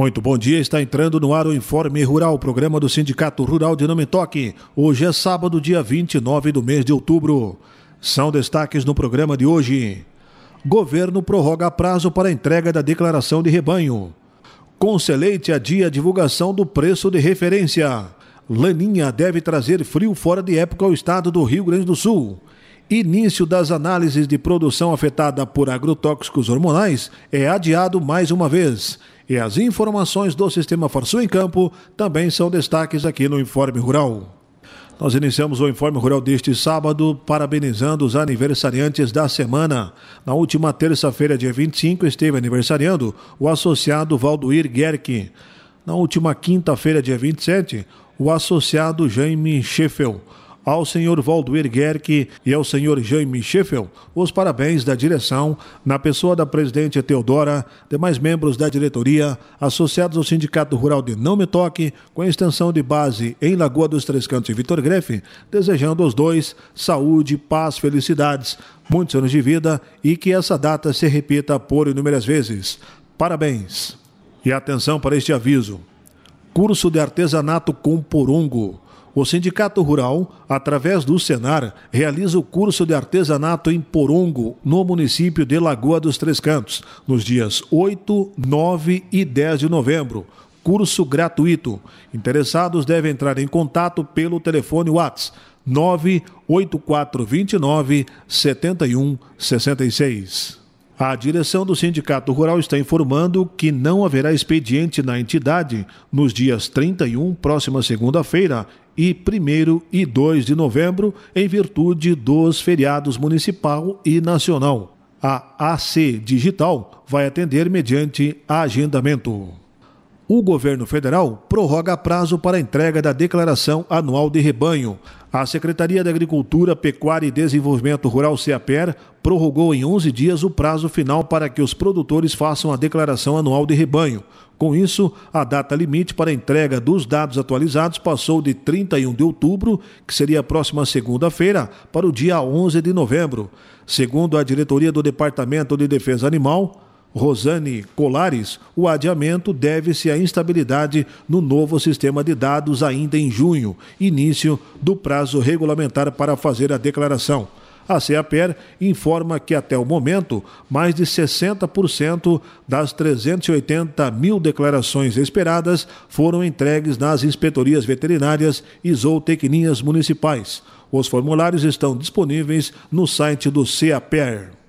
Muito bom dia, está entrando no ar o Informe Rural, programa do Sindicato Rural de Nome Toque. Hoje é sábado, dia 29 do mês de outubro. São destaques no programa de hoje. Governo prorroga prazo para entrega da declaração de rebanho. Conceleite adia a divulgação do preço de referência. Laninha deve trazer frio fora de época ao estado do Rio Grande do Sul. Início das análises de produção afetada por agrotóxicos hormonais é adiado mais uma vez. E as informações do Sistema Farsul em Campo também são destaques aqui no Informe Rural. Nós iniciamos o Informe Rural deste sábado, parabenizando os aniversariantes da semana. Na última terça-feira, dia 25, esteve aniversariando o associado Valdoir Gerke. Na última quinta-feira, dia 27, o associado Jaime Scheffel ao senhor Valdoir Gerke e ao senhor Jaime Scheffel os parabéns da direção, na pessoa da presidente Teodora, demais membros da diretoria, associados ao Sindicato Rural de Não Me Toque, com extensão de base em Lagoa dos Três Cantos e Vitor Grefe, desejando aos dois saúde, paz, felicidades, muitos anos de vida e que essa data se repita por inúmeras vezes. Parabéns! E atenção para este aviso. Curso de artesanato com porongo o Sindicato Rural, através do Senar, realiza o curso de artesanato em Porongo, no município de Lagoa dos Três Cantos, nos dias 8, 9 e 10 de novembro. Curso gratuito. Interessados devem entrar em contato pelo telefone WhatsApp 98429 7166. A direção do Sindicato Rural está informando que não haverá expediente na entidade nos dias 31, próxima segunda-feira, e 1 e 2 de novembro, em virtude dos feriados municipal e nacional. A AC Digital vai atender mediante agendamento. O governo federal prorroga prazo para entrega da declaração anual de rebanho. A Secretaria da Agricultura, Pecuária e Desenvolvimento Rural, CEAPER, prorrogou em 11 dias o prazo final para que os produtores façam a declaração anual de rebanho. Com isso, a data limite para a entrega dos dados atualizados passou de 31 de outubro, que seria a próxima segunda-feira, para o dia 11 de novembro. Segundo a diretoria do Departamento de Defesa Animal, Rosane Colares, o adiamento deve-se à instabilidade no novo sistema de dados ainda em junho, início do prazo regulamentar para fazer a declaração. A CEAPER informa que até o momento, mais de 60% das 380 mil declarações esperadas foram entregues nas inspetorias veterinárias e zootecnias municipais. Os formulários estão disponíveis no site do CEAPER.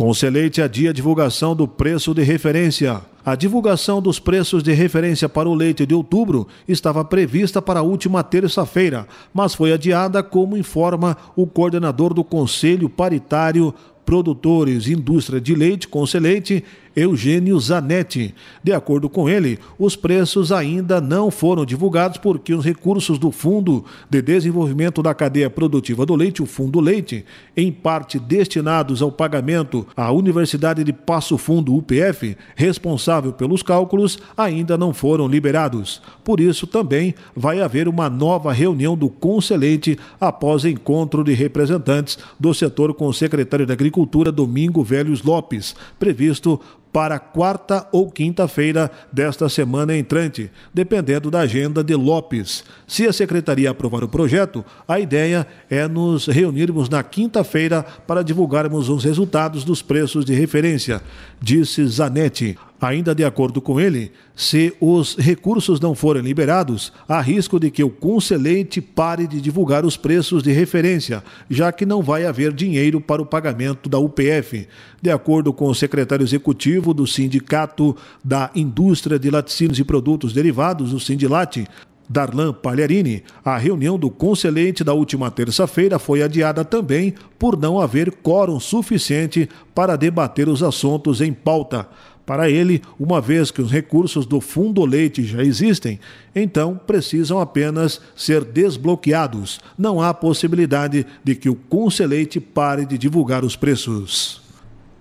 Conselheite adia a divulgação do preço de referência. A divulgação dos preços de referência para o leite de outubro estava prevista para a última terça-feira, mas foi adiada, como informa o coordenador do Conselho Paritário Produtores Indústria de Leite Conselheite Eugênio Zanetti. De acordo com ele, os preços ainda não foram divulgados porque os recursos do Fundo de Desenvolvimento da Cadeia Produtiva do Leite, o Fundo Leite, em parte destinados ao pagamento à Universidade de Passo Fundo, UPF, responsável pelos cálculos, ainda não foram liberados. Por isso, também vai haver uma nova reunião do Conselheite após encontro de representantes do setor com o secretário da Agricultura, Domingo Velhos Lopes, previsto para quarta ou quinta-feira desta semana entrante, dependendo da agenda de Lopes. Se a secretaria aprovar o projeto, a ideia é nos reunirmos na quinta-feira para divulgarmos os resultados dos preços de referência, disse Zanetti. Ainda de acordo com ele, se os recursos não forem liberados, há risco de que o Conselheite pare de divulgar os preços de referência, já que não vai haver dinheiro para o pagamento da UPF. De acordo com o secretário executivo do Sindicato da Indústria de Laticínios e Produtos Derivados, o Sindilate, Darlan Palharini, a reunião do conselheite da última terça-feira foi adiada também por não haver quórum suficiente para debater os assuntos em pauta. Para ele, uma vez que os recursos do Fundo Leite já existem, então precisam apenas ser desbloqueados. Não há possibilidade de que o Conselheite pare de divulgar os preços.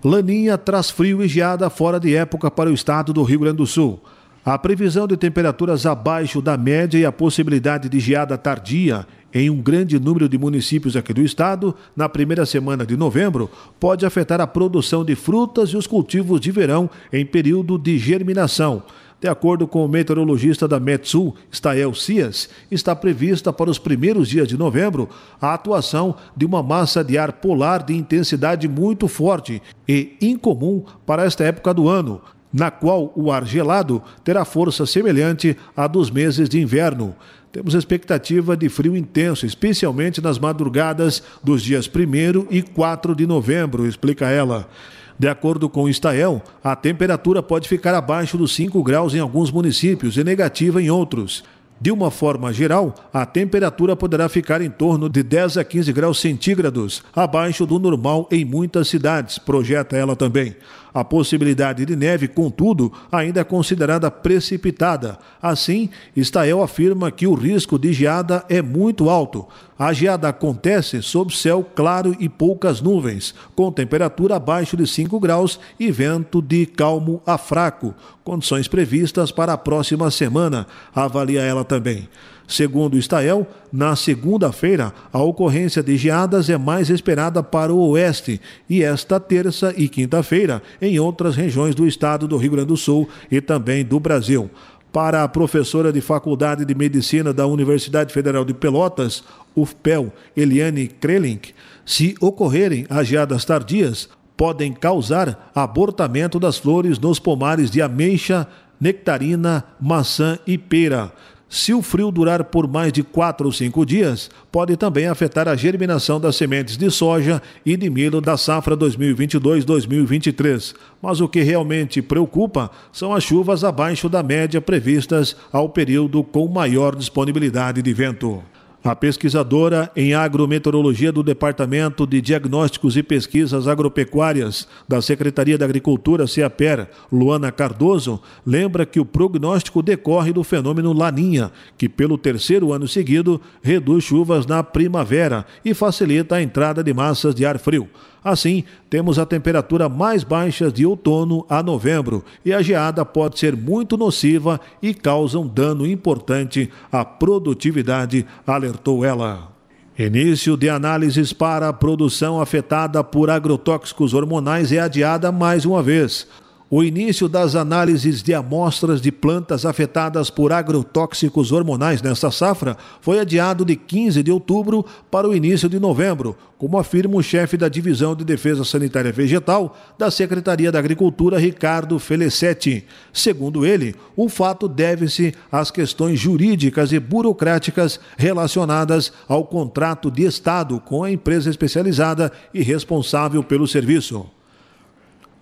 Laninha traz frio e geada fora de época para o estado do Rio Grande do Sul. A previsão de temperaturas abaixo da média e a possibilidade de geada tardia em um grande número de municípios aqui do estado, na primeira semana de novembro, pode afetar a produção de frutas e os cultivos de verão em período de germinação. De acordo com o meteorologista da Metsul, Stael Cias, está prevista para os primeiros dias de novembro a atuação de uma massa de ar polar de intensidade muito forte e incomum para esta época do ano, na qual o ar gelado terá força semelhante à dos meses de inverno. Temos expectativa de frio intenso, especialmente nas madrugadas dos dias 1 e 4 de novembro, explica ela. De acordo com o Estael, a temperatura pode ficar abaixo dos 5 graus em alguns municípios e negativa em outros. De uma forma geral, a temperatura poderá ficar em torno de 10 a 15 graus centígrados, abaixo do normal em muitas cidades, projeta ela também. A possibilidade de neve, contudo, ainda é considerada precipitada. Assim, Stael afirma que o risco de geada é muito alto. A geada acontece sob céu claro e poucas nuvens, com temperatura abaixo de 5 graus e vento de calmo a fraco. Condições previstas para a próxima semana, avalia ela também. Segundo Stael, na segunda-feira, a ocorrência de geadas é mais esperada para o oeste e esta terça e quinta-feira em outras regiões do estado do Rio Grande do Sul e também do Brasil. Para a professora de Faculdade de Medicina da Universidade Federal de Pelotas, UFPEL, Eliane Krelink, se ocorrerem as geadas tardias, podem causar abortamento das flores nos pomares de ameixa, nectarina, maçã e pera. Se o frio durar por mais de quatro ou cinco dias, pode também afetar a germinação das sementes de soja e de milho da safra 2022-2023. Mas o que realmente preocupa são as chuvas abaixo da média previstas ao período com maior disponibilidade de vento. A pesquisadora em agrometeorologia do Departamento de Diagnósticos e Pesquisas Agropecuárias da Secretaria da Agricultura, CEAPER, Luana Cardoso, lembra que o prognóstico decorre do fenômeno Laninha, que pelo terceiro ano seguido reduz chuvas na primavera e facilita a entrada de massas de ar frio. Assim, temos a temperatura mais baixa de outono a novembro e a geada pode ser muito nociva e causa um dano importante à produtividade, alertou ela. Início de análises para a produção afetada por agrotóxicos hormonais é adiada mais uma vez. O início das análises de amostras de plantas afetadas por agrotóxicos hormonais nesta safra foi adiado de 15 de outubro para o início de novembro, como afirma o chefe da Divisão de Defesa Sanitária Vegetal da Secretaria da Agricultura, Ricardo Felicetti. Segundo ele, o fato deve-se às questões jurídicas e burocráticas relacionadas ao contrato de Estado com a empresa especializada e responsável pelo serviço.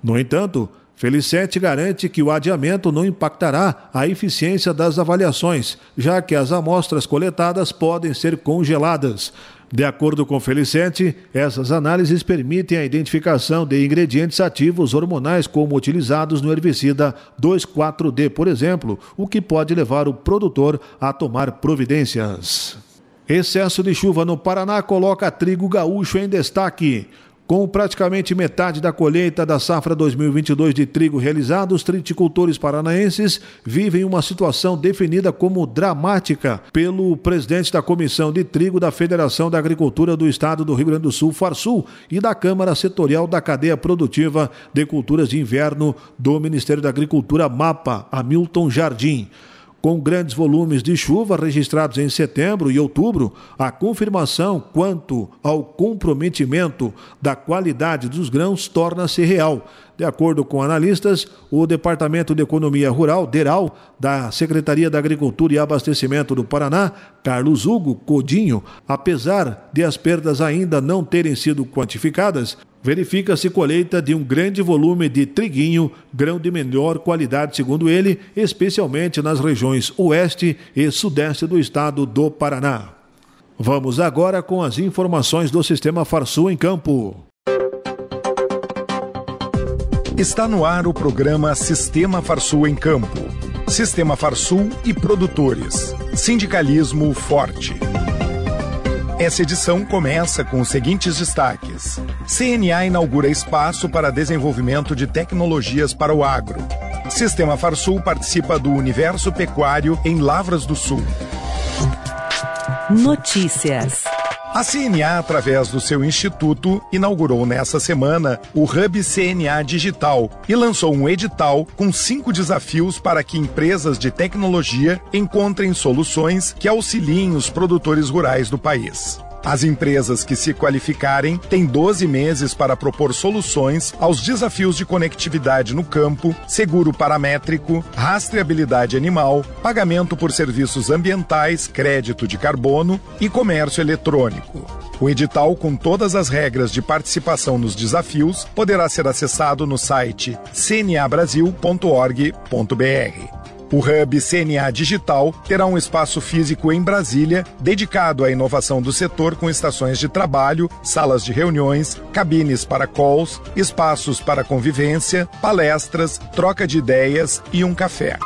No entanto, Felicete garante que o adiamento não impactará a eficiência das avaliações, já que as amostras coletadas podem ser congeladas. De acordo com Felicete, essas análises permitem a identificação de ingredientes ativos hormonais como utilizados no herbicida 2,4-D, por exemplo, o que pode levar o produtor a tomar providências. Excesso de chuva no Paraná coloca trigo gaúcho em destaque. Com praticamente metade da colheita da safra 2022 de trigo realizada, os triticultores paranaenses vivem uma situação definida como dramática pelo presidente da Comissão de Trigo da Federação da Agricultura do Estado do Rio Grande do Sul, Farsul, e da Câmara Setorial da Cadeia Produtiva de Culturas de Inverno do Ministério da Agricultura, MAPA, Hamilton Jardim. Com grandes volumes de chuva registrados em setembro e outubro, a confirmação quanto ao comprometimento da qualidade dos grãos torna-se real. De acordo com analistas, o Departamento de Economia Rural, DERAL, da Secretaria da Agricultura e Abastecimento do Paraná, Carlos Hugo Codinho, apesar de as perdas ainda não terem sido quantificadas, verifica-se colheita de um grande volume de triguinho, grão de melhor qualidade, segundo ele, especialmente nas regiões oeste e sudeste do estado do Paraná. Vamos agora com as informações do Sistema Farsul em Campo. Está no ar o programa Sistema Farsul em Campo. Sistema Farsul e produtores. Sindicalismo forte. Essa edição começa com os seguintes destaques: CNA inaugura espaço para desenvolvimento de tecnologias para o agro. Sistema Farsul participa do Universo Pecuário em Lavras do Sul. Notícias. A CNA, através do seu instituto, inaugurou nessa semana o Hub CNA Digital e lançou um edital com cinco desafios para que empresas de tecnologia encontrem soluções que auxiliem os produtores rurais do país. As empresas que se qualificarem têm 12 meses para propor soluções aos desafios de conectividade no campo, seguro paramétrico, rastreabilidade animal, pagamento por serviços ambientais, crédito de carbono e comércio eletrônico. O edital, com todas as regras de participação nos desafios, poderá ser acessado no site cnabrasil.org.br. O Hub CNA Digital terá um espaço físico em Brasília dedicado à inovação do setor com estações de trabalho, salas de reuniões, cabines para calls, espaços para convivência, palestras, troca de ideias e um café.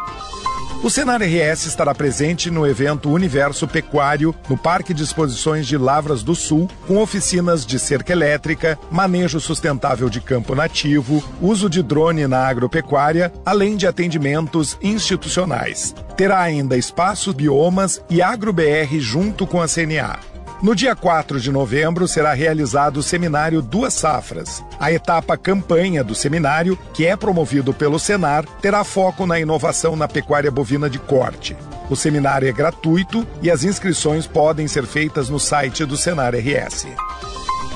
O Senar RS estará presente no evento Universo Pecuário no Parque de Exposições de Lavras do Sul, com oficinas de cerca elétrica, manejo sustentável de campo nativo, uso de drone na agropecuária, além de atendimentos institucionais. Terá ainda espaços, biomas e AgroBR junto com a CNA. No dia 4 de novembro será realizado o seminário Duas Safras. A etapa campanha do seminário, que é promovido pelo Senar, terá foco na inovação na pecuária bovina de corte. O seminário é gratuito e as inscrições podem ser feitas no site do Senar RS.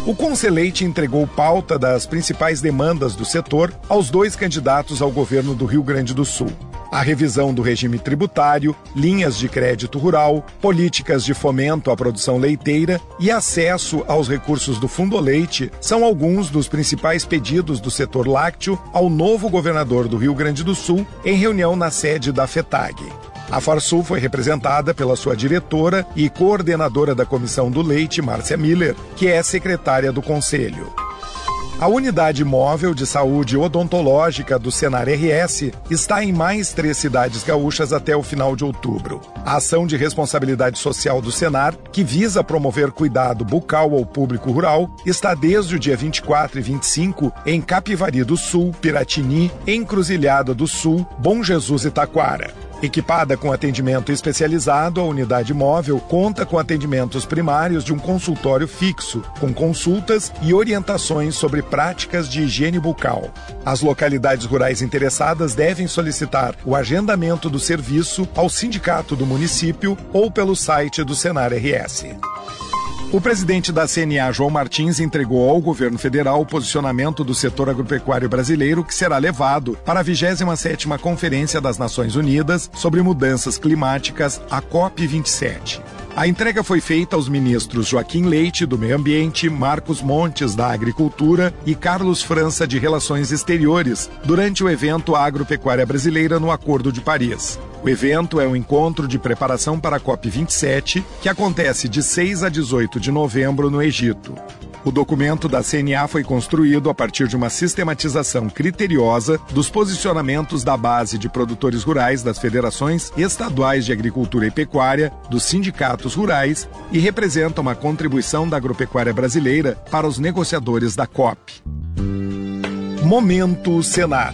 O Conselheite entregou pauta das principais demandas do setor aos dois candidatos ao governo do Rio Grande do Sul a revisão do regime tributário, linhas de crédito rural, políticas de fomento à produção leiteira e acesso aos recursos do Fundo Leite são alguns dos principais pedidos do setor lácteo ao novo governador do Rio Grande do Sul em reunião na sede da FETAG. A Farsul foi representada pela sua diretora e coordenadora da Comissão do Leite, Márcia Miller, que é secretária do Conselho. A unidade móvel de saúde odontológica do Senar RS está em mais três cidades gaúchas até o final de outubro. A ação de responsabilidade social do Senar, que visa promover cuidado bucal ao público rural, está desde o dia 24 e 25 em Capivari do Sul, Piratini, Encruzilhada do Sul, Bom Jesus e Taquara. Equipada com atendimento especializado, a unidade móvel conta com atendimentos primários de um consultório fixo, com consultas e orientações sobre práticas de higiene bucal. As localidades rurais interessadas devem solicitar o agendamento do serviço ao sindicato do município ou pelo site do Senar RS. O presidente da CNA, João Martins, entregou ao governo federal o posicionamento do setor agropecuário brasileiro que será levado para a 27ª Conferência das Nações Unidas sobre Mudanças Climáticas, a COP27. A entrega foi feita aos ministros Joaquim Leite, do Meio Ambiente, Marcos Montes, da Agricultura e Carlos França, de Relações Exteriores, durante o evento Agropecuária Brasileira no Acordo de Paris. O evento é um encontro de preparação para a COP27, que acontece de 6 a 18 de novembro no Egito. O documento da CNA foi construído a partir de uma sistematização criteriosa dos posicionamentos da base de produtores rurais das federações estaduais de agricultura e pecuária, dos sindicatos rurais e representa uma contribuição da agropecuária brasileira para os negociadores da COP. Momento Senar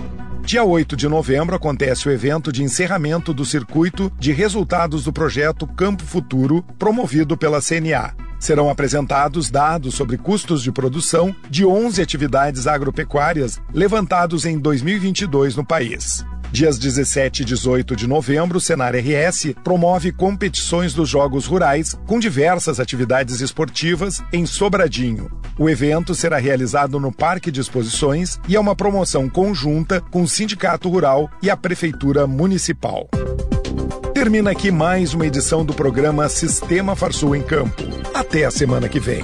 Dia 8 de novembro acontece o evento de encerramento do circuito de resultados do projeto Campo Futuro, promovido pela CNA. Serão apresentados dados sobre custos de produção de 11 atividades agropecuárias levantados em 2022 no país. Dias 17 e 18 de novembro, o Senar RS promove competições dos Jogos Rurais com diversas atividades esportivas em Sobradinho. O evento será realizado no Parque de Exposições e é uma promoção conjunta com o Sindicato Rural e a Prefeitura Municipal. Termina aqui mais uma edição do programa Sistema Farsul em Campo. Até a semana que vem.